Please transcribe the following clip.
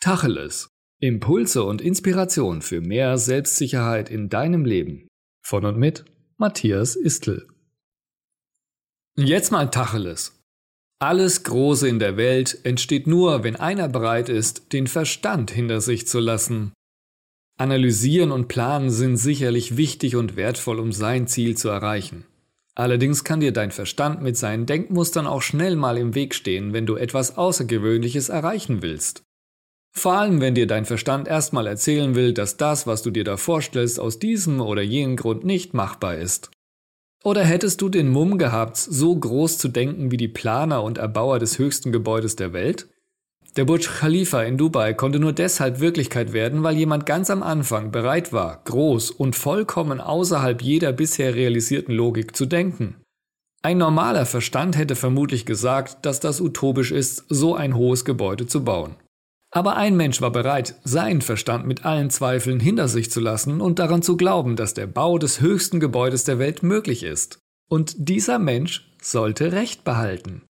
Tacheles. Impulse und Inspiration für mehr Selbstsicherheit in deinem Leben. Von und mit Matthias Istl. Jetzt mal Tacheles. Alles Große in der Welt entsteht nur, wenn einer bereit ist, den Verstand hinter sich zu lassen. Analysieren und Planen sind sicherlich wichtig und wertvoll, um sein Ziel zu erreichen. Allerdings kann dir dein Verstand mit seinen Denkmustern auch schnell mal im Weg stehen, wenn du etwas Außergewöhnliches erreichen willst. Vor allem, wenn dir dein Verstand erstmal erzählen will, dass das, was du dir da vorstellst, aus diesem oder jenem Grund nicht machbar ist. Oder hättest du den Mumm gehabt, so groß zu denken wie die Planer und Erbauer des höchsten Gebäudes der Welt? Der Burj Khalifa in Dubai konnte nur deshalb Wirklichkeit werden, weil jemand ganz am Anfang bereit war, groß und vollkommen außerhalb jeder bisher realisierten Logik zu denken. Ein normaler Verstand hätte vermutlich gesagt, dass das utopisch ist, so ein hohes Gebäude zu bauen. Aber ein Mensch war bereit, seinen Verstand mit allen Zweifeln hinter sich zu lassen und daran zu glauben, dass der Bau des höchsten Gebäudes der Welt möglich ist. Und dieser Mensch sollte Recht behalten.